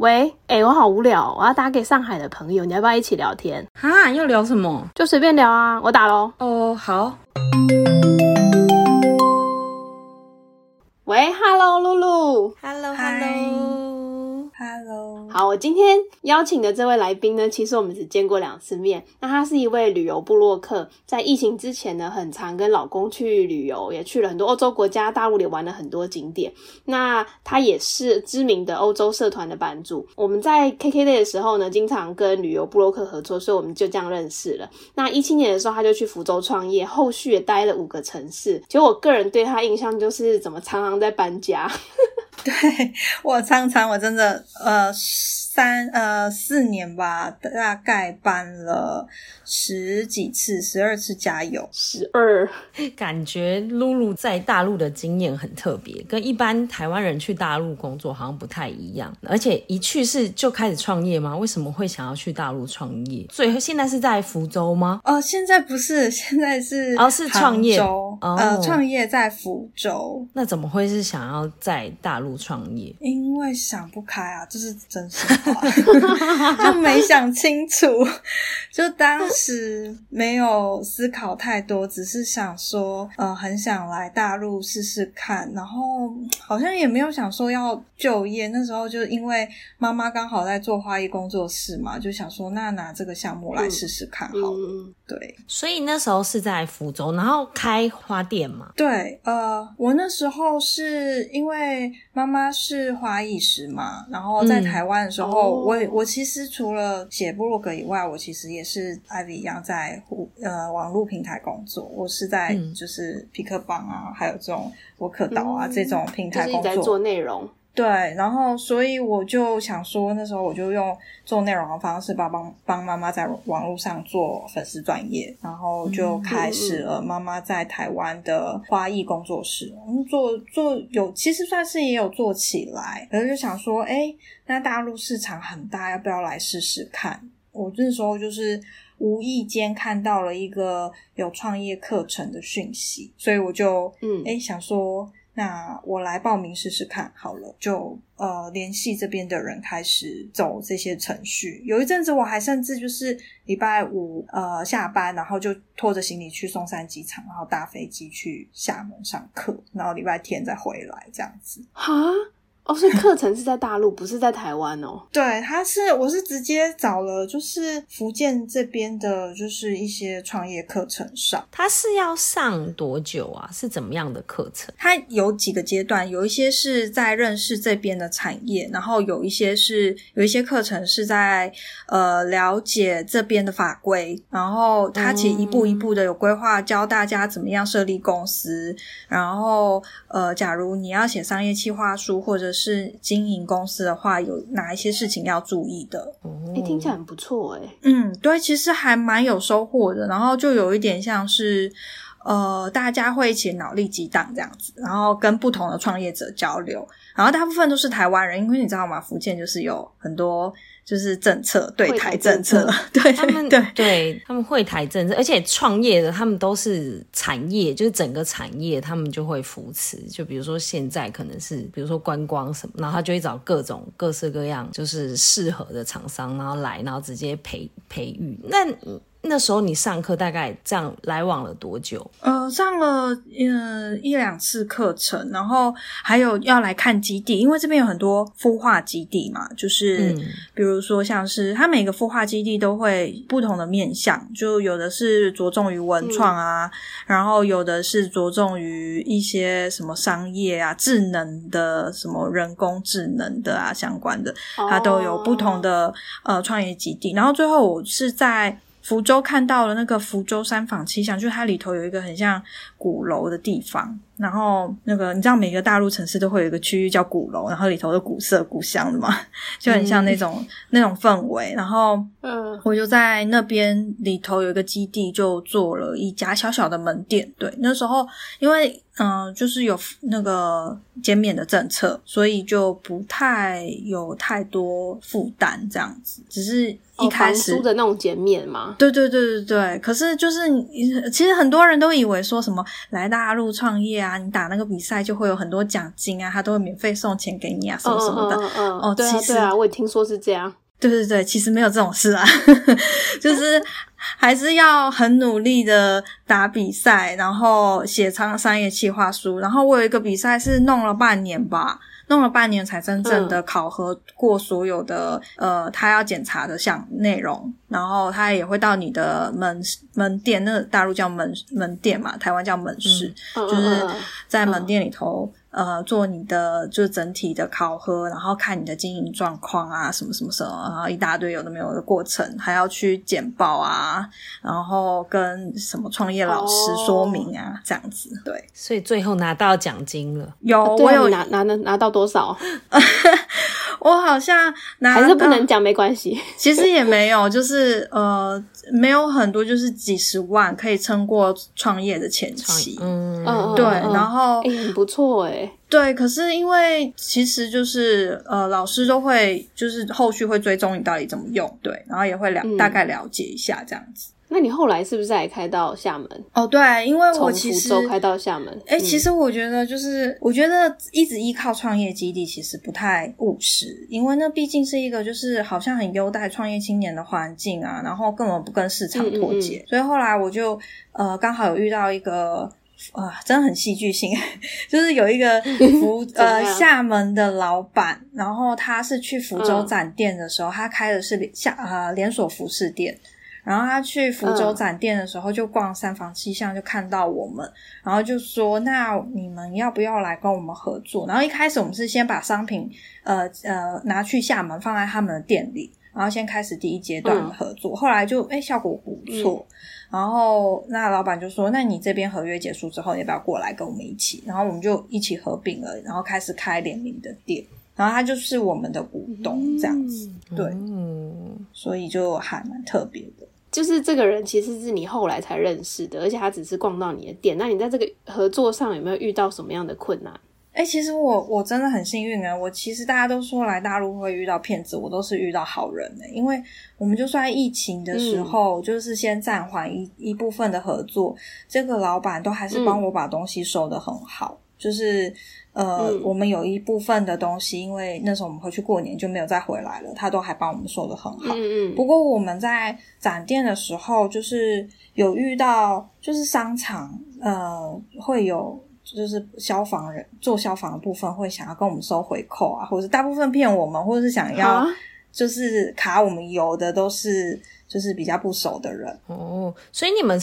喂，哎、我好无聊，我要打给上海的朋友，你要不要一起聊天？哈，要聊什么？就随便聊啊，我打喽。哦，好。喂，Hello，露露。Hello，Hello。Hello，好，我今天邀请的这位来宾呢，其实我们只见过两次面。那他是一位旅游部落客，在疫情之前呢，很常跟老公去旅游，也去了很多欧洲国家，大陆也玩了很多景点。那他也是知名的欧洲社团的版主。我们在 KKday 的时候呢，经常跟旅游部落客合作，所以我们就这样认识了。那一七年的时候，他就去福州创业，后续也待了五个城市。其实我个人对他印象就是怎么常常在搬家。对我常常我真的呃三呃四年吧，大概搬了十几次，十二次加油。十二，感觉露露在大陆的经验很特别，跟一般台湾人去大陆工作好像不太一样。而且一去是就开始创业吗？为什么会想要去大陆创业？所以现在是在福州吗？哦，现在不是，现在是哦是创业州哦呃，创业在福州，那怎么会是想要在大陆创业？因为想不开啊，这是真心话，就没想清楚，就当时没有思考太多，只是想说，呃，很想来大陆试试看，然后嗯好像也没有想说要就业。那时候就因为妈妈刚好在做花艺工作室嘛，就想说，那拿这个项目来试试看好了。嗯，对所以那时候是在福州，然后开花店嘛。对，呃，我那时候是因为妈妈是花艺师嘛，然后在嗯台湾的时候，哦我我其实除了写部落格以外，我其实也是 Ivy 一样在互呃网络平台工作。我是在嗯就是皮克邦啊，还有这种博客岛啊、嗯这种平台工作。在做内容。对，然后所以我就想说，那时候我就用做内容的方式帮帮帮妈妈在网络上做粉丝专业，然后就开始了妈妈在台湾的花艺工作室，嗯，做做有其实算是也有做起来，可是就想说，哎，那大陆市场很大，要不要来试试看？我那时候就是无意间看到了一个有创业课程的讯息，所以我就嗯。哎想说，那我来报名试试看好了，就呃联系这边的人开始走这些程序。有一阵子我还甚至就是礼拜五呃下班，然后就拖着行李去松山机场，然后搭飞机去厦门上课，然后礼拜天再回来这样子。哈，哦，所以课程是在大陆，不是在台湾哦。对，他是我是直接找了就是福建这边的，就是一些创业课程上。他是要上多久啊？是怎么样的课程？它有几个阶段，有一些是在认识这边的产业，然后有一些是有一些课程是在呃了解这边的法规，然后他其实一步一步的有规划，教大家怎么样设立公司，然后呃，假如你要写商业计划书或者是经营公司的话，有哪一些事情要注意的？哎、听起来很不错哎。嗯，对，其实还蛮有收获的。然后就有一点像是，呃，大家会一起脑力激荡这样子，然后跟不同的创业者交流。然后大部分都是台湾人，因为你知道吗？福建就是有很多就是政策对会台台政政策，对他们对对。他们会台政策，而且创业的他们都是产业，就是整个产业他们就会扶持。就比如说现在可能是比如说观光什么，然后他就会找各种各式各样就是适合的厂商，然后来，然后直接培培育。那那时候你上课大概这样来往了多久？呃，上了呃一两次课程，然后还有要来看基地，因为这边有很多孵化基地嘛，就是、嗯比如说像是它每个孵化基地都会不同的面向，就有的是着重于文创啊，然后有的是着重于一些什么商业啊、智能的什么人工智能的啊相关的，它都有不同的呃创业基地。然后最后我是在福州看到了那个福州三坊七巷，就是它里头有一个很像鼓楼的地方。然后那个你知道每个大陆城市都会有一个区域叫鼓楼，然后里头的古色古香的嘛，就很像那种、那种氛围。然后嗯，我就在那边里头有一个基地，就做了一家小小的门店。对，那时候因为嗯、呃就是有那个减免的政策，所以就不太有太多负担这样子，只是一开房始。租的那种减免嘛。对对对对对，可是就是其实很多人都以为说什么来大陆创业啊，啊，你打那个比赛就会有很多奖金啊，他都会免费送钱给你啊，什么什么的。哦对啊其实对啊，我也听说是这样。对对对，其实没有这种事啊，就是还是要很努力的打比赛，然后写商商业企划书。然后我有一个比赛是弄了半年吧，弄了半年才真正的考核过所有的、呃他要检查的项内容，然后他也会到你的门门店，那个大陆叫门门店嘛，台湾叫门市，嗯就是在门店里头。呃，做你的就是整体的考核，然后看你的经营状况啊，什么什么什么，然后一大堆有的没有的过程，还要去简报啊，然后跟什么创业老师哦说明啊，这样子。对，所以最后拿到奖金了。有我有拿拿拿拿到多少？我好像拿还是不能讲，没关系。其实也没有，就是呃，没有很多，就是几十万可以撑过创业的前期。嗯对，嗯然后哎、很不错哎。对，可是因为其实就是呃，老师都会就是后续会追踪你到底怎么用，对，然后也会了、嗯大概了解一下这样子。那你后来是不是还开到厦门？哦，对，因为我其实福州开到厦门？哎、嗯其实我觉得就是，我觉得一直依靠创业基地其实不太务实，因为那毕竟是一个就是好像很优待创业青年的环境啊，然后根本不跟市场脱嗯节，所以后来我就呃刚好有遇到一个。啊、真的很戏剧性，就是有一个 福呃厦门的老板，然后他是去福州嗯展店的时候，他开的是连厦呃连锁服饰店，然后他去福州嗯展店的时候，就逛三坊七巷，就看到我们，然后就说：“那你们要不要来跟我们合作？”然后一开始我们是先把商品呃呃拿去厦门放在他们的店里，然后先开始第一阶段的合作，后来就哎效果不错。然后那老板就说：“那你这边合约结束之后，要不要过来跟我们一起？”然后我们就一起合并了，然后开始开联名的店。然后他就是我们的股东这样子，对，嗯，所以就还蛮特别的。就是这个人其实是你后来才认识的，而且他只是逛到你的店。那你在这个合作上有没有遇到什么样的困难？哎、其实我我真的很幸运啊！我其实大家都说来大陆会遇到骗子，我都是遇到好人呢、因为我们就算疫情的时候，就是先暂缓一一部分的合作，这个老板都还是帮我把东西收的很好，就是。呃，嗯我们有一部分的东西，因为那时候我们回去过年就没有再回来了，他都还帮我们收的很好。嗯嗯不过我们在展店的时候，就是有遇到，就是商场呃会有，就是消防人做消防的部分会想要跟我们收回扣啊，或者大部分骗我们，或者是想要啊就是卡我们油的，都是就是比较不熟的人。哦，所以你们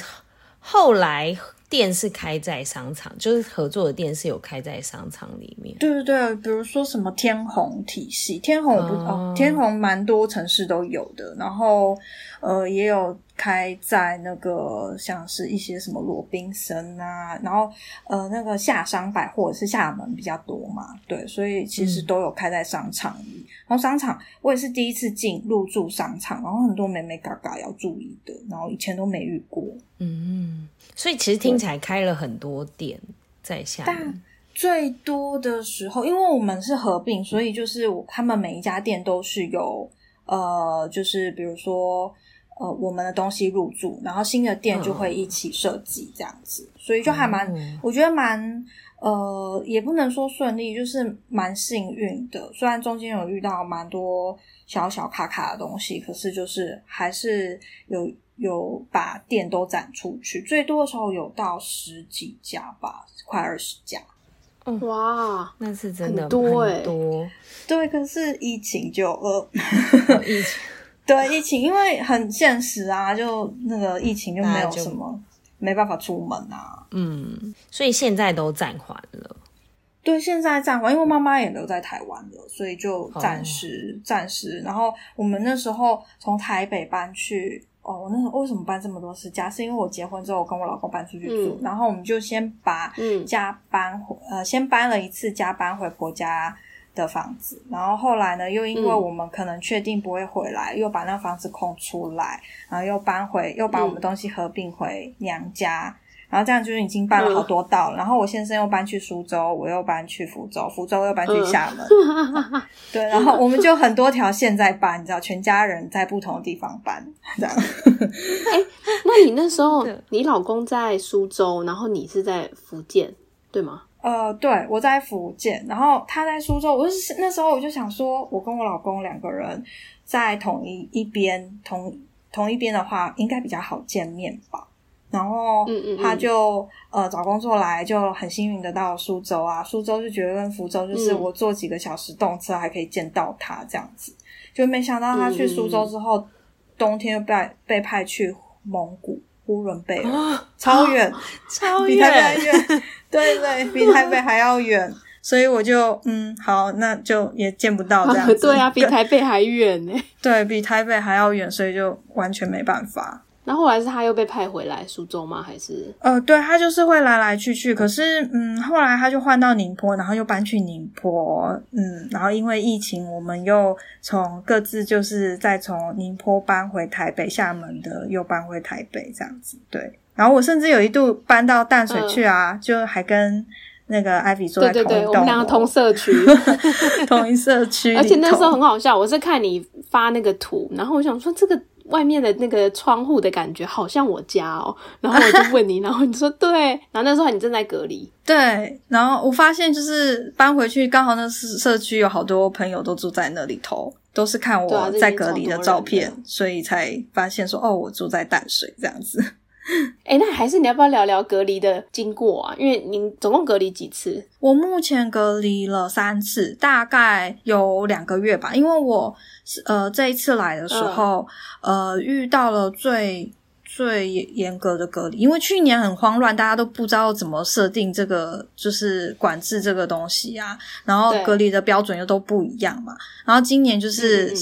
后来店是开在商场，就是合作的店是有开在商场里面。对对对，比如说什么天虹体系，天虹我不哦哦天虹蛮多城市都有的，然后呃也有开在那个像是一些什么罗宾森啊，然后呃那个夏商百货是厦门比较多嘛，对，所以其实嗯都有开在商场里。然后商场我也是第一次进入驻商场，然后很多美美嘎嘎要注意的，然后以前都没遇过。嗯，所以其实听起来开了很多店在厦门但。最多的时候，因为我们是合并，所以就是我他们每一家店都是有呃，就是比如说呃我们的东西入驻，然后新的店就会一起设计这样子，所以就还蛮、哦我觉得蛮呃，也不能说顺利，就是蛮幸运的。虽然中间有遇到蛮多小小卡卡的东西，可是就是还是有有把店都展出去，最多的时候有到十几家吧，快二十家。哇，那是真的很多欸很多对，可是疫情就呃，疫情对疫情，因为很现实啊，就那个疫情就没有什么没办法出门啊。嗯，所以现在都暂缓了。对，现在暂缓，因为妈妈也留在台湾了，所以就暂时、暂时。然后我们那时候从台北搬去，哦，我那时候为什么搬这么多次家？是因为我结婚之后，我跟我老公搬出去住，嗯然后我们就先把嗯家搬回，呃，先搬了一次家搬回婆家的房子，然后后来呢，又因为嗯我们可能确定不会回来，又把那房子空出来，然后又搬回，又把我们嗯东西合并回娘家。然后这样就是已经搬了好多道了，然后我先生又搬去苏州，我又搬去福州，福州又搬去厦门，对，然后我们就很多条线在搬，你知道，全家人在不同的地方搬，这样。哎那你那时候，你老公在苏州，然后你是在福建，对吗？呃，对，我在福建，然后他在苏州。我是那时候我就想说，我跟我老公两个人在同一一边，同同一边的话，应该比较好见面吧。然后他就呃找工作来，就很幸运的到苏州啊。苏州就觉得跟福州就是我坐几个小时动车还可以见到他这样子。就没想到他去苏州之后，冬天又被被派去蒙古呼伦贝尔，超远，超 比台北远，对对，比台北还要远。所以我就嗯好，那就也见不到这样子。对啊，比台北还远呢。对比台北还要远，所以就完全没办法。那后来是他又被派回来苏州吗？还是？呃，对他就是会来来去去。可是，嗯，后来他就换到宁波，然后又搬去宁波，嗯，然后因为疫情，我们又从各自就是再从宁波搬回台北，厦门的又搬回台北这样子。对，然后我甚至有一度搬到淡水去啊，就还跟那个艾比住在同一栋，我们两个同社区，同一社区。而且那时候很好笑，我是看你发那个图，然后我想说这个。外面的那个窗户的感觉好像我家哦，然后我就问你，然后你说对，然后那时候你正在隔离，对，然后我发现就是搬回去刚好那社社区有好多朋友都住在那里头，都是看我在隔离的照片，所以才发现说哦，我住在淡水这样子。哎，那还是你要不要聊聊隔离的经过啊？因为您总共隔离几次？我目前隔离了三次，大概有两个月吧。因为我呃这一次来的时候，呃遇到了最最严格的隔离，因为去年很慌乱，大家都不知道怎么设定这个就是管制这个东西啊，然后隔离的标准又都不一样嘛。然后今年就是。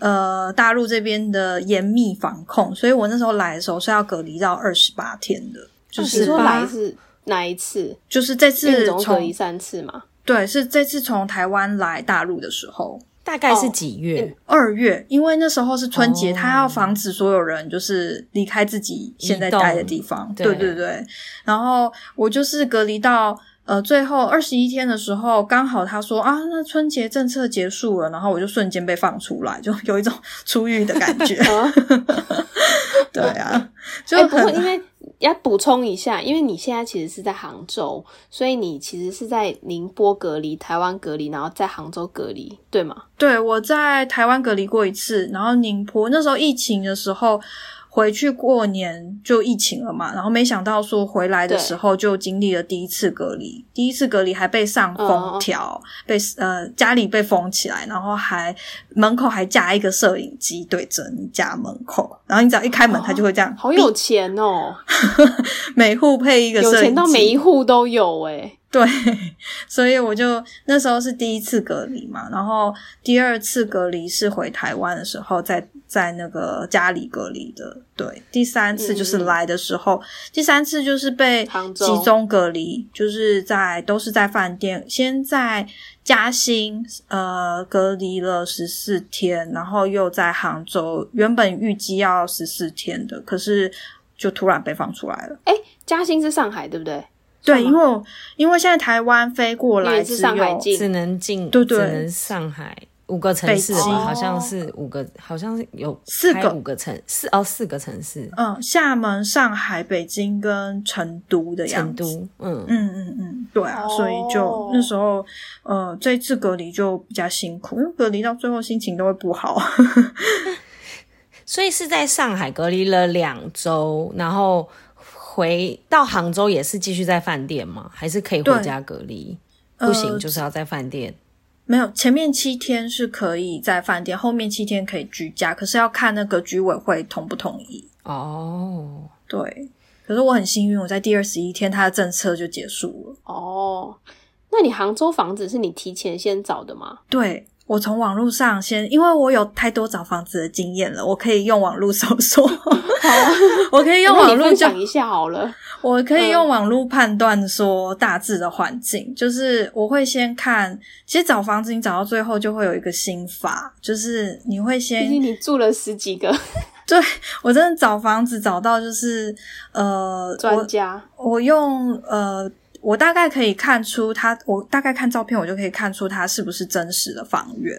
呃，大陆这边的严密防控，所以我那时候来的时候是要隔离到二十八天的。就是说来是哪一次？就是这次从隔离三次嘛？对，是这次从台湾来大陆的时候，大概是几月？二月，因为那时候是春节，他要防止所有人就是离开自己现在待的地方。对对对，然后我就是隔离到。呃，最后二十一天的时候，刚好他说啊，那春节政策结束了，然后我就瞬间被放出来，就有一种出狱的感觉。对啊，就不过因为要补充一下，因为你现在其实是在杭州，所以你其实是在宁波隔离、台湾隔离，然后在杭州隔离，对吗？对，我在台湾隔离过一次，然后宁波那时候疫情的时候。回去过年就疫情了嘛，然后没想到说回来的时候就经历了第一次隔离，第一次隔离还被上封条，被呃家里被封起来，然后还门口还架一个摄影机对着你家门口，然后你只要一开门，他就会这样。好有钱哦，每户配一个，有钱到每一户都有哎。对，所以我就那时候是第一次隔离嘛，然后第二次隔离是回台湾的时候，在在那个家里隔离的。对，第三次就是来的时候，第三次就是被集中隔离，就是在都是在饭店，先在嘉兴呃隔离了十四天，然后又在杭州，原本预计要十四天的，可是就突然被放出来了。哎，嘉兴是上海对不对？对，因为因为现在台湾飞过来只有只能进，对对，只能上海五个城市，好像是五个，好像是有四个。五个城四哦，四个城市，嗯，厦门、上海、北京跟成都的样子，成都，嗯。嗯嗯嗯，对啊，所以就那时候呃，这次隔离就比较辛苦，因为隔离到最后心情都会不好，所以是在上海隔离了两周，然后。回到杭州也是继续在饭店吗？还是可以回家隔离？不行，就是要在饭店。没有，前面七天是可以在饭店，后面七天可以居家，可是要看那个居委会同不同意。哦，对。可是我很幸运，我在第二十一天，他的政策就结束了。哦，那你杭州房子是你提前先找的吗？对。我从网络上先，因为我有太多找房子的经验了，我可以用网络搜索。好，我可以用网络讲一下好了。我可以用网络判断说大致的环境，就是我会先看。其实找房子，你找到最后就会有一个心法，就是你会先。毕竟你住了十几个。对我真的找房子找到就是呃专家，我用呃。我大概可以看出它，我大概看照片，我就可以看出它是不是真实的房源。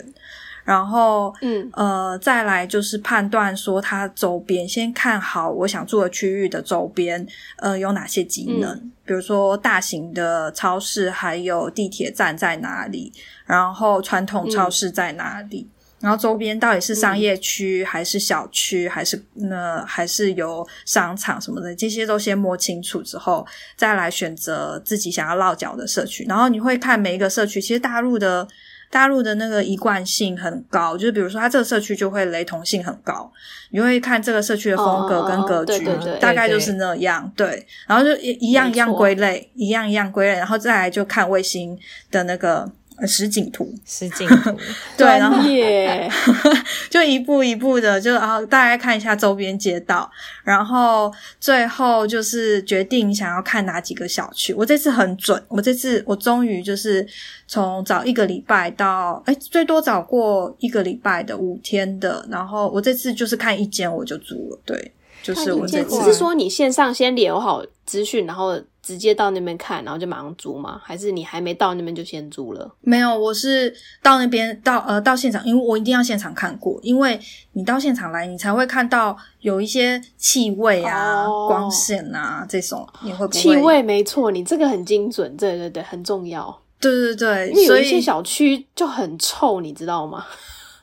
然后嗯呃再来就是判断说它周边，先看好我想住的区域的周边，呃有哪些机能，嗯比如说大型的超市，还有地铁站在哪里，然后传统超市在哪里。然后周边到底是商业区、还是小区，还是那还是有商场什么的，这些都先摸清楚之后，再来选择自己想要落脚的社区。然后你会看每一个社区，其实大陆的大陆的那个一贯性很高，就是比如说它这个社区就会雷同性很高，你会看这个社区的风格跟格局，哦对对对大概就是那样。对，然后就一一样一样归类，一样一样归类，然后再来就看卫星的那个。呃实景图，实景图，对，然后 就一步一步的，就然后大概看一下周边街道，然后最后就是决定想要看哪几个小区。我这次很准，我这次我终于就是从找一个礼拜到，哎，最多找过一个礼拜的五天的，然后我这次就是看一间我就租了，对，就是我这你次是说你线上先留好资讯，然后直接到那边看，然后就马上租吗？还是你还没到那边就先租了？没有，我是到那边到呃到现场，因为我一定要现场看过，因为你到现场来，你才会看到有一些气味啊、哦光线啊这种，你会不会气？味没错，你这个很精准，对对对，很重要。对对对，因为所以有一些小区就很臭，你知道吗？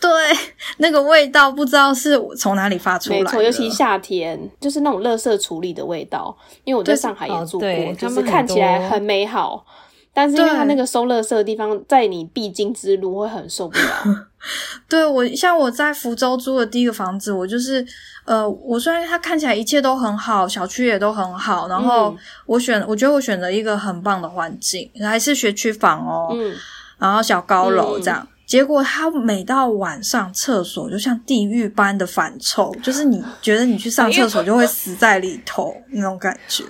对那个味道不知道是从哪里发出来的，没错，尤其夏天，就是那种垃圾处理的味道。因为我在上海也哦住过，对就是看起来很美好，但是因为它那个收垃圾的地方，在你必经之路会很受不了。对我像我在福州租的第一个房子，我就是呃，我虽然它看起来一切都很好，小区也都很好，然后嗯我选，我觉得我选择一个很棒的环境，还是学区房哦，嗯，然后小高楼嗯这样。结果他每到晚上，厕所就像地狱般的反臭，就是你觉得你去上厕所就会死在里头那种感觉。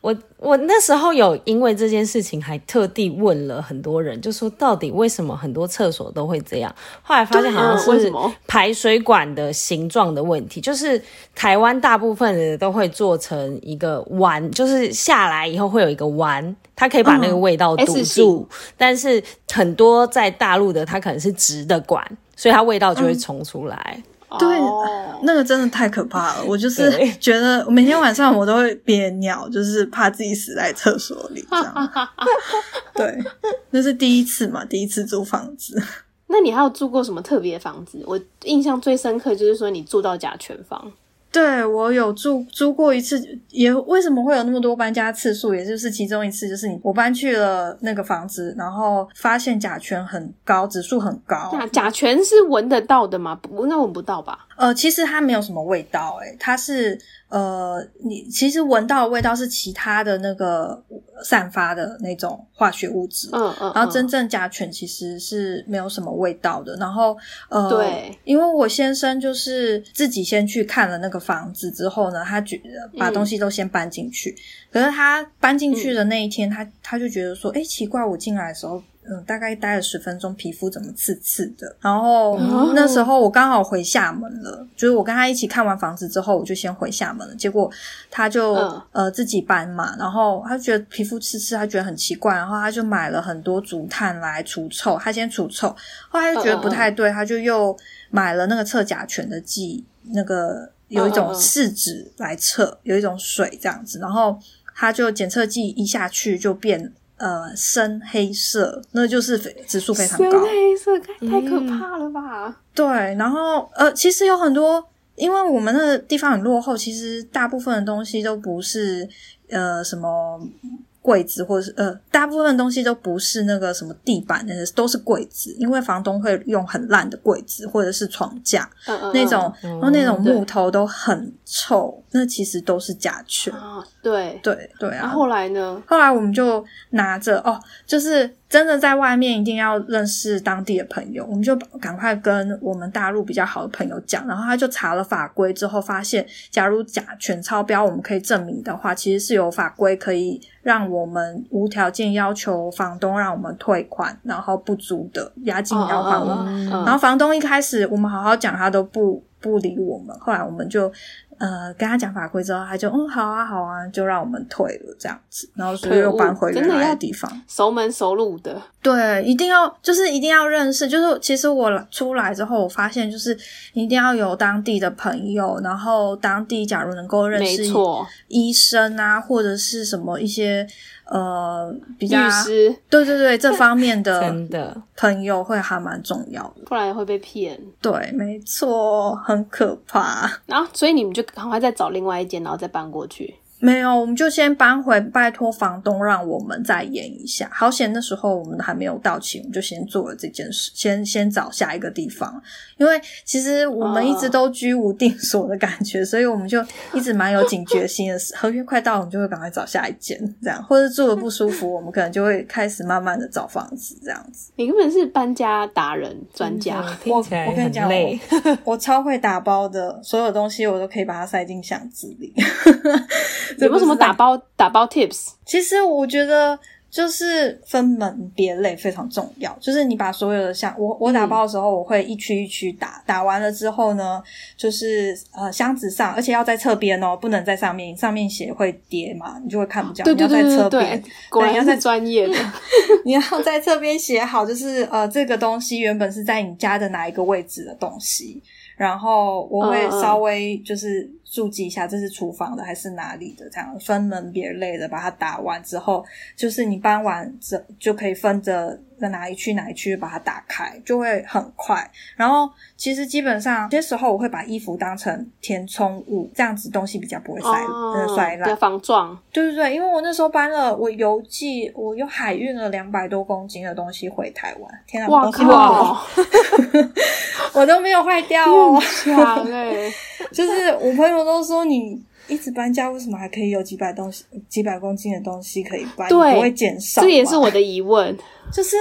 我我那时候有因为这件事情还特地问了很多人，就说到底为什么很多厕所都会这样？后来发现好像是排水管的形状的问题，就是台湾大部分的都会做成一个弯，就是下来以后会有一个弯，它可以把那个味道堵住。但是很多在大陆的它可能是直的管，所以它味道就会冲出来。对哦那个真的太可怕了，我就是对觉得每天晚上我都会憋尿，就是怕自己死在厕所里这样。对，那是第一次嘛，第一次租房子。那你还有住过什么特别的房子？我印象最深刻就是说你住到甲醛房，对我有住租过一次，也为什么会有那么多搬家次数？也就是其中一次，就是你我搬去了那个房子，然后发现甲醛很高，指数很高。那甲醛是闻得到的吗？不，应该闻不到吧？呃，其实它没有什么味道、欸，它是呃，你其实闻到的味道是其他的那个散发的那种化学物质。嗯嗯。然后真嗯正甲醛其实是没有什么味道的。然后呃，对，因为我先生就是自己先去看了那个房子之后呢，他觉得把嗯东西都先搬进去。可是他搬进去的那一天，他他就觉得说，哎，奇怪，我进来的时候。嗯，大概待了十分钟，皮肤怎么刺刺的？然后、哦那时候我刚好回厦门了，就是我跟他一起看完房子之后，我就先回厦门了。结果他就、嗯呃自己搬嘛，然后他觉得皮肤刺刺，他觉得很奇怪，然后他就买了很多竹炭来除臭。他先除臭，后来就觉得不太对，他就又买了那个测甲醛的剂，那个有一种试纸来测，有一种水这样子，然后他就检测剂一下去就变。呃，深黑色，那就是指数非常深高。黑色，太太可怕了吧？对，然后呃，其实有很多，因为我们那个地方很落后，其实大部分的东西都不是呃什么柜子，或者是呃大部分东西都不是那个什么地板，那些都是柜子，因为房东会用很烂的柜子或者是床架嗯嗯那种，嗯然后那种木头都很臭，那其实都是甲醛。啊，对。对对啊，然后后来呢？后来我们就拿着哦，就是真的在外面一定要认识当地的朋友，我们就赶快跟我们大陆比较好的朋友讲，然后他就查了法规之后，发现假如甲醛超标，我们可以证明的话，其实是有法规可以让我们无条件要求房东让我们退款，然后不租的押金要还我们。然后房东一开始我们好好讲，他都不不理我们。后来我们就呃跟他讲法规之后，他就嗯好啊好啊，就让我们退了这样子，然后所以又搬回原来的地方。熟门熟路的，对，一定要就是一定要认识。就是其实我出来之后，我发现就是一定要有当地的朋友，然后当地假如能够认识医生啊，或者是什么一些。呃，比较律师，对对对，这方面的 真的朋友会还蛮重要的，不然会被骗。对，没错，很可怕。然后，所以你们就赶快再找另外一间，然后再搬过去。没有，我们就先搬回，拜托房东让我们再延一下。好险，那时候我们还没有到期，我们就先做了这件事，先先找下一个地方。因为其实我们一直都居无定所的感觉，所以我们就一直蛮有警觉心的。合约快到，我们就会赶快找下一间，这样，或者住的不舒服，我们可能就会开始慢慢的找房子，这样子。你根本是搬家达人专家，听起来很累。我超会打包的，所有东西我都可以把它塞进箱子里。有没有什么打包打包 tips？其实我觉得就是分门别类非常重要。就是你把所有的箱，我我打包的时候，我会一区一区打，打完了之后呢，就是呃箱子上，而且要在侧边哦，不能在上面，上面写会叠嘛，你就会看不见。对对对对对，果然要在专业的，你要在侧边写好，就是呃这个东西原本是在你家的哪一个位置的东西，然后我会稍微就是。注记一下，这是厨房的还是哪里的？这样分门别类的把它打完之后，就是你搬完这就可以分着在哪一区哪一区把它打开，就会很快。然后其实基本上，有些时候我会把衣服当成填充物，这样子东西比较不会塞塞烂，防撞。对对对，因为我那时候搬了，我邮寄，我又海运了两百多公斤的东西回台湾。天啊，哇靠！我都没有坏掉哦，强哎！就是我朋友都说你一直搬家，为什么还可以有几百东西、几百公斤的东西可以搬，不会减少？这也是我的疑问。就是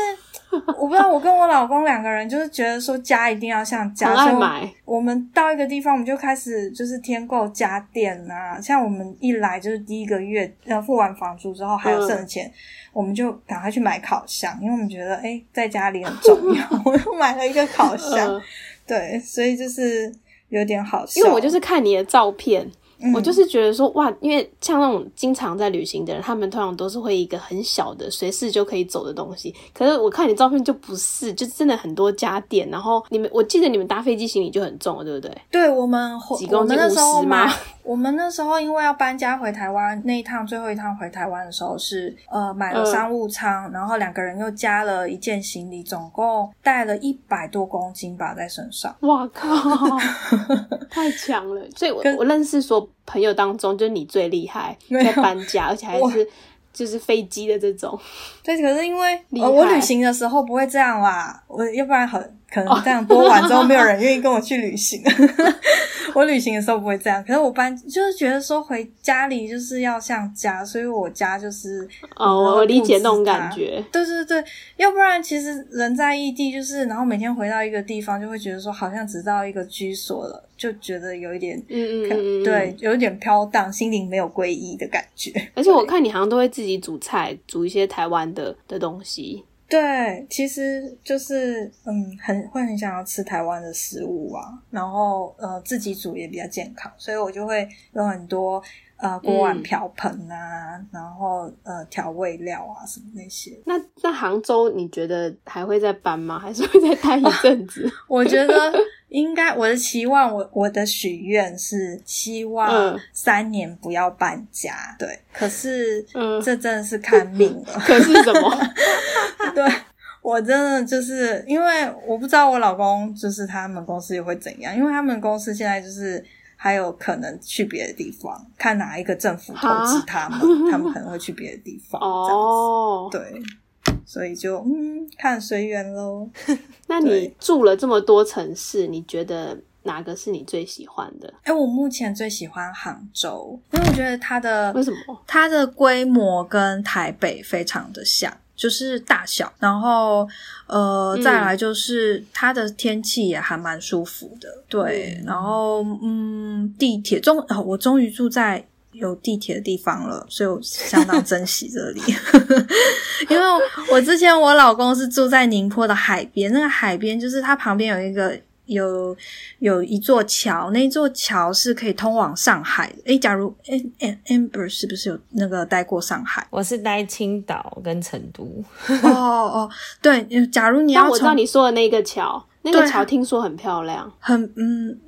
我不知道，我跟我老公两个人就是觉得说家一定要像家，所以。我们到一个地方，我们就开始就是添购家电啊。像我们一来就是第一个月要付完房租之后还有剩的钱，我们就赶快去买烤箱，因为我们觉得哎在家里很重要。我又买了一个烤箱，对，所以就是。有点好笑，因为我就是看你的照片。我就是觉得说哇，因为像那种经常在旅行的人，他们通常都是会一个很小的随时就可以走的东西。可是我看你照片就不是，就真的很多家电。然后你们，我记得你们搭飞机行李就很重，对不对？对我们几公斤五十吗？我们那时候因为要搬家回台湾，那一趟最后一趟回台湾的时候是呃买了商务舱，然后两个人又加了一件行李，总共带了一百多公斤吧在身上。哇靠，太强了！所以我我认识说。朋友当中，就你最厉害，在搬家，而且还是就是飞机的这种。对，可是因为我旅行的时候不会这样啦，我要不然很。可能这样播完之后，没有人愿意跟我去旅行。我旅行的时候不会这样，可是我搬就是觉得说回家里就是要像家，所以我家就是哦，我理解那种感觉。对对对，要不然其实人在异地，就是然后每天回到一个地方，就会觉得说好像只到一个居所了，就觉得有一点嗯嗯嗯，对，有一点飘荡，心灵没有归依的感觉。而且我看你好像都会自己煮菜，煮一些台湾的的东西。对，其实就是嗯，很会很想要吃台湾的食物啊，然后呃自己煮也比较健康，所以我就会有很多呃锅碗瓢盆啊，然后呃调味料啊什么那些。那那杭州你觉得还会再搬吗？还是会再待一阵子？我觉得。应该我的期望，我我的许愿是希望三年不要搬家，对。可是这真的是看命了。可是什么？对我真的就是因为我不知道我老公就是他们公司也会怎样，因为他们公司现在就是还有可能去别的地方，看哪一个政府投资他们，他们可能会去别的地方。哦，对。所以就嗯，看随缘喽。那你住了这么多城市，你觉得哪个是你最喜欢的？哎，我目前最喜欢杭州，因为我觉得它的为什么它的规模跟台北非常的像，就是大小，然后呃，再来就是它的天气也还蛮舒服的。对，然后嗯，地铁终我终于住在。有地铁的地方了，所以我相当珍惜这里。因为我之前我老公是住在宁波的海边，那个海边就是它旁边有一个有有一座桥，那座桥是可以通往上海的。诶，假如 Am Am Amber 是不是有那个待过上海？我是待青岛跟成都，哦哦，对，假如你要但我知道你说的那个桥，那个对桥听说很漂亮。很嗯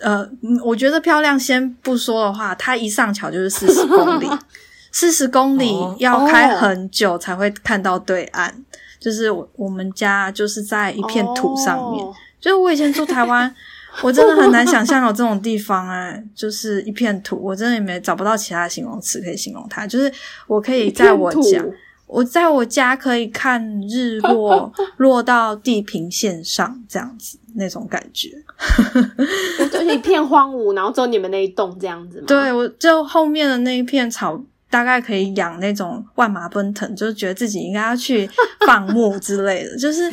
呃，嗯我觉得漂亮，先不说的话，它一上桥就是四十公里，四十公里哦要开很久才会看到对岸。就是我我们家就是在一片土上面，哦就是我以前住台湾，我真的很难想象有这种地方哎、就是一片土，我真的也没找不到其他的形容词可以形容它。就是我可以在我家我在我家可以看日落 落到地平线上这样子那种感觉。就是一片荒芜，然后只有你们那一栋这样子吗？对，我就后面的那一片草，大概可以养那种万马奔腾，就是觉得自己应该要去放牧之类的。就是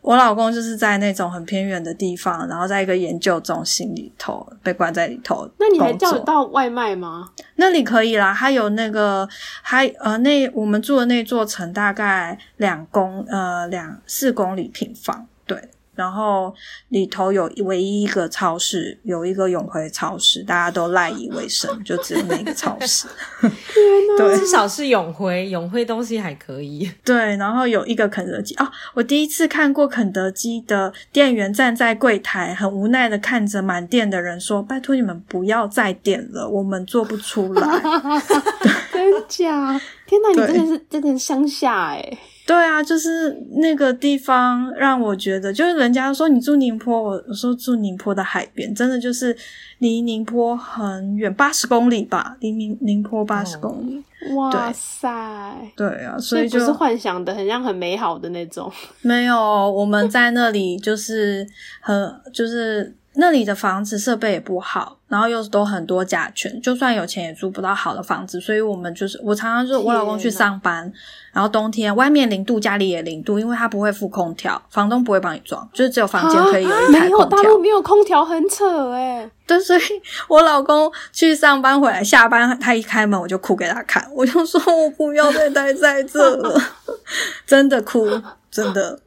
我老公就是在那种很偏远的地方，然后在一个研究中心里头被关在里头。那你还叫得到外卖吗？那里可以啦，它有那个，还呃那我们住的那座城大概两公呃两四公里平方，对，然后里头有唯一一个超市，有一个永辉超市，大家都赖以为生，就只有那个超市。对至少是永辉，永辉东西还可以。对，然后有一个肯德基哦，我第一次看过肯德基的店员站在柜台，很无奈的看着满店的人说：“拜托你们不要再点了，我们做不出来。”真假？天哪，你真的是真的是乡下哎、对啊，就是那个地方让我觉得，就是人家说你住宁波，我我说住宁波的海边，真的就是离宁波很远，八十公里吧，离宁宁波八十公里。哇塞！对啊，所以所以不是幻想的，很像很美好的那种。没有我们在那里就是很就是。那里的房子设备也不好，然后又都很多甲醛，就算有钱也租不到好的房子，所以我们就是我常常就我老公去上班，然后冬天外面零度，家里也零度，因为他不会付空调，房东不会帮你装，就是只有房间可以有一台啊没有空调。大陆没有空调，很扯哎、对，所以我老公去上班回来，下班他一开门我就哭给他看，我就说我不要再待在这了，真的哭，真的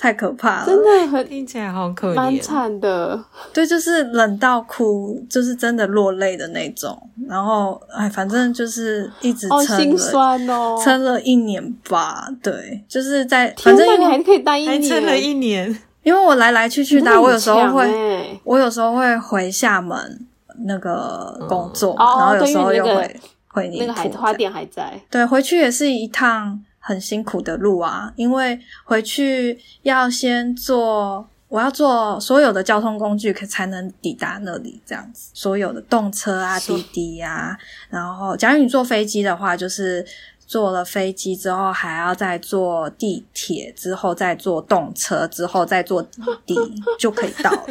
太可怕了，真的很听起来好可蛮怜。惨的。对，就是冷到哭，就是真的落泪的那种。然后哎，反正就是一直撑心酸哦！撑了一年吧。对，就是在反正你还可以待一年，还撑了一年，因为我来来去去的我有时候会。欸我有时候会回厦门那个工作，哦然后有时候又会回你那个海波花店还在。对，回去也是一趟很辛苦的路啊，因为回去要先坐，我要坐所有的交通工具，可才能抵达那里。这样子，所有的动车啊、滴滴啊、然后假如你坐飞机的话，就是。坐了飞机之后，还要再坐地铁，之后再坐动车，之后再坐滴滴，就可以到了。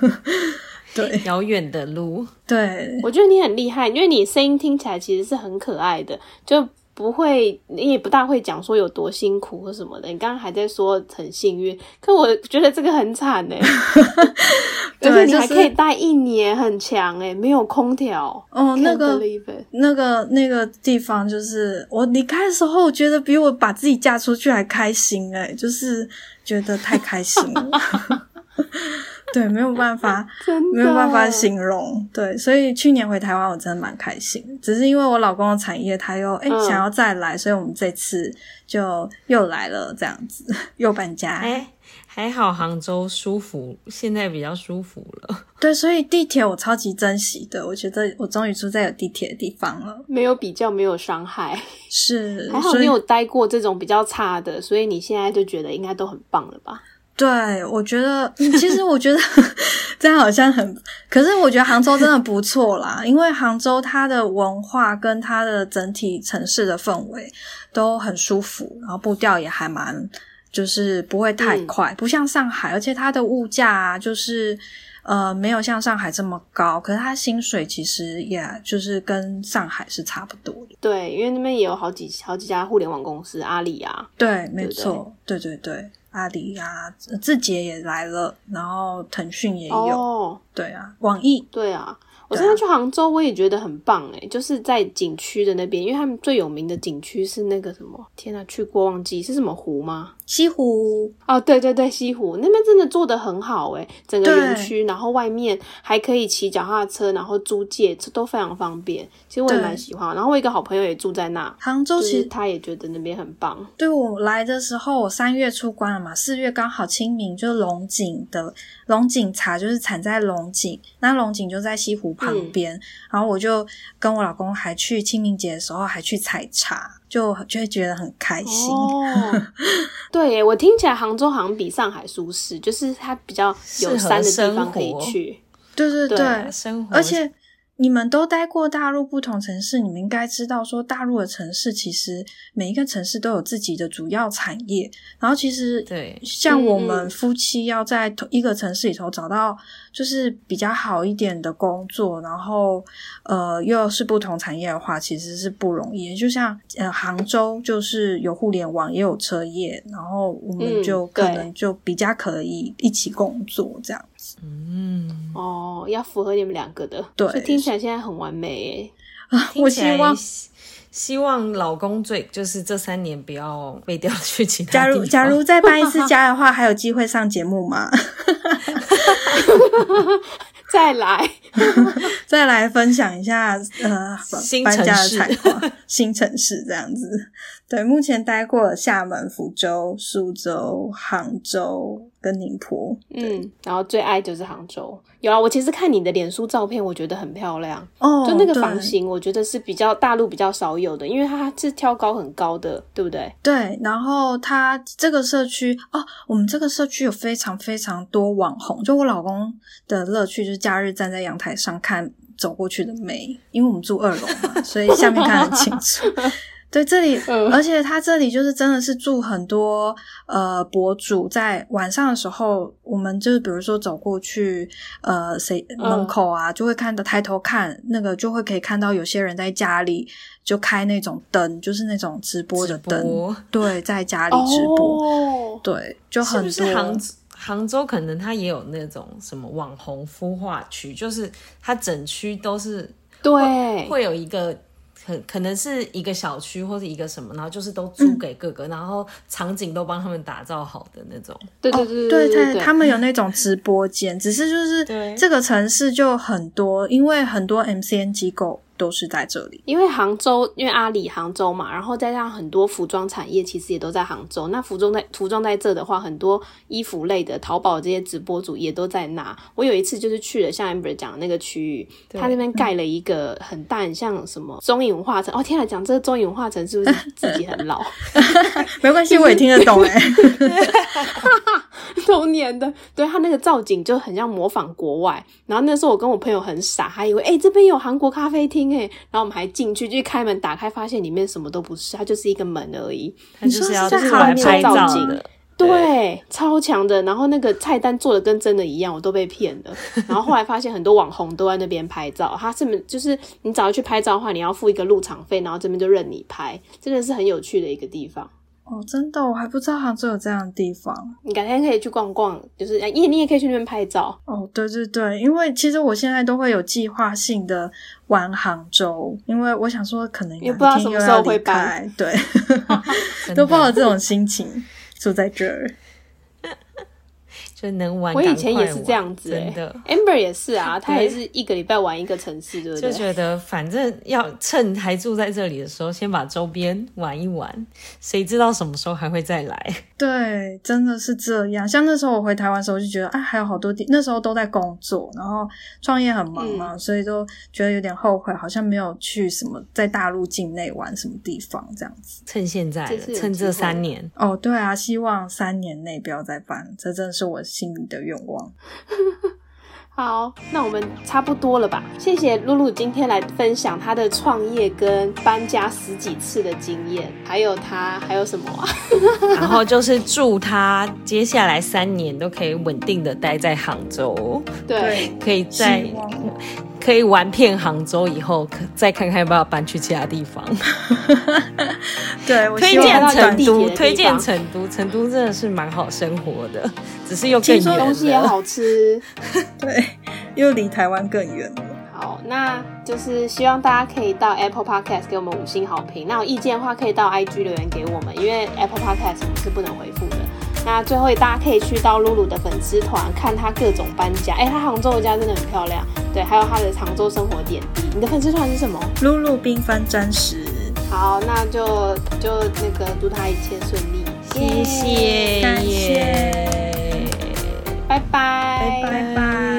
对遥远的路，对，我觉得你很厉害，因为你声音听起来其实是很可爱的，就不会，你也不大会讲说有多辛苦或什么的。你刚刚还在说很幸运，可我觉得这个很惨哎，对 而且你还可以待一年，很强哎，没有空调。哦，那个那个那个地方，就是我离开的时候，我觉得比我把自己嫁出去还开心哎、就是觉得太开心了。对，没有办法，没有办法形容。对，所以去年回台湾，我真的蛮开心。只是因为我老公的产业，他又哎、嗯想要再来，所以我们这次就又来了，这样子又搬家。哎，还好杭州舒服，现在比较舒服了。对，所以地铁我超级珍惜的。我觉得我终于住在有地铁的地方了。没有比较，没有伤害，是，还好你有待过这种比较差的，所以你现在就觉得应该都很棒了吧？对，我觉得，嗯其实我觉得 这样好像很，可是我觉得杭州真的不错啦，因为杭州它的文化跟它的整体城市的氛围都很舒服，然后步调也还蛮，就是不会太嗯。快，不像上海，而且它的物价啊，就是呃没有像上海这么高，可是它薪水其实也就是跟上海是差不多的。对，因为那边也有好几好几家互联网公司，阿里啊，对，没错，对对对，阿里啊，字节也来了，然后腾讯也有。哦，对啊，网易对啊，我对啊上次去杭州，我也觉得很棒诶，就是在景区的那边，因为他们最有名的景区是那个什么，天呐，去过忘记是什么湖吗？西湖，哦，对对对，西湖那边真的做的很好诶，整个对园区，然后外面还可以骑脚踏车，然后租借，这都非常方便。其实我也对蛮喜欢。然后我一个好朋友也住在那，杭州其实他也觉得那边很棒。对我来的时候，我三月出关了嘛，四月刚好清明，就龙井的龙井茶就是产在龙井，那龙井就在西湖旁边，然后我就跟我老公还去清明节的时候还去采茶，就就会觉得很开心。哦，对，我听起来杭州好像比上海舒适，就是它比较有山的地方可以去。对对对对，生活，而且你们都待过大陆不同城市，你们应该知道说，大陆的城市其实每一个城市都有自己的主要产业。然后其实对像我嗯们嗯夫妻要在同一个城市里头找到就是比较好一点的工作，然后呃又是不同产业的话，其实是不容易。就像呃杭州就是有互联网，也有车业，然后我们嗯就可能就比较可以一起工作这样子。嗯，哦，要符合你们两个的，对所以听起来现在很完美耶。我希望希希望老公最就是这三年不要被调去其他假如假如再搬一次家的话，还有机会上节目吗？再来，再来分享一下呃新搬家的采况，新城市这样子。对，目前待过了厦门、福州、苏州、杭州跟宁波。嗯，然后最爱就是杭州。有啊，我其实看你的脸书照片，我觉得很漂亮，哦，就那个房型，我觉得是比较大陆比较少有的，因为它是挑高很高的，对不对？对，然后它这个社区哦，我们这个社区有非常非常多网红，就我老公的乐趣就是假日站在阳台上看走过去的美，因为我们住二楼嘛，所以下面看得很清楚。对，这里，嗯而且他这里就是真的是住很多呃博主，在晚上的时候，我们就是比如说走过去，呃，谁嗯门口啊，就会看到抬头看那个，就会可以看到有些人在家里就开那种灯，就是那种直播的灯，对，在家里直播，哦，对，就是很不多。是杭杭州可能它也有那种什么网红孵化区，就是它整区都是对，会有一个。可可能是一个小区或者一个什么，然后就是都租给各个，然后场景都帮他们打造好的那种。对对对对对，他们有那种直播间，只是就是这个城市就很多，因为很多 MCN 机构都是在这里。因为杭州，因为阿里杭州嘛，然后再加上很多服装产业其实也都在杭州。那服装在服装在这的话，很多衣服类的淘宝这些直播主也都在那。我有一次就是去了像 Amber 讲的那个区域，他那边盖了一个很大，很像什么中影文化城。哦天啊，讲这个中影文化城是不是自己很老？没关系，我也听得懂哎、童年的，对他那个造景就很像模仿国外。然后那时候我跟我朋友很傻，还以为哎、诶这边有韩国咖啡厅哎，然后我们还进去就开门打开，发现里面什么都不是，它就是一个门而已。它就是要是在出来拍照的。对，超强的。然后那个菜单做的跟真的一样，我都被骗了。然后后来发现很多网红都在那边拍照，他这么就是你只要去拍照的话，你要付一个入场费，然后这边就任你拍，真的是很有趣的一个地方。哦，真的，我还不知道杭州有这样的地方。你改天可以去逛逛，就是哎你你也可以去那边拍照。哦，对对对，因为其实我现在都会有计划性的玩杭州，因为我想说可能也不知道什么时候又要离会搬开，对，都抱着这种心情住在这儿。就能玩。我以前也是这样子、欸，真的。Amber 也是啊，他对也是一个礼拜玩一个城市，对不对？就觉得反正要趁还住在这里的时候，先把周边玩一玩，谁知道什么时候还会再来？对，真的是这样。像那时候我回台湾的时候，就觉得啊，还有好多地，那时候都在工作，然后创业很忙嘛，所以都觉得有点后悔，好像没有去什么在大陆境内玩什么地方这样子。趁现在趁这三年，哦，对啊，希望三年内不要再搬，这真的是我心里的愿望。好，那我们差不多了吧？谢谢露露今天来分享她的创业跟搬家十几次的经验，还有她还有什么啊？然后就是祝她接下来三年都可以稳定的待在杭州，对，可以在可以玩遍杭州以后，可再看看要不要搬去其他地方。对我推荐成都，推荐成都，成都真的是蛮好生活的，只是又更听说远东西也。好吃，对，又离台湾更远了。好，那就是希望大家可以到 Apple Podcast 给我们五星好评。那有意见的话，可以到 IG 留言给我们，因为 Apple Podcast 我们是不能回复的。那最后，大家可以去到露露的粉丝团看她各种搬家，哎、她杭州的家真的很漂亮。对，还有她的杭州生活点滴。你的粉丝团是什么？露露缤纷真实，好，那就就那个祝她一切顺利，谢谢，感谢拜拜，拜拜。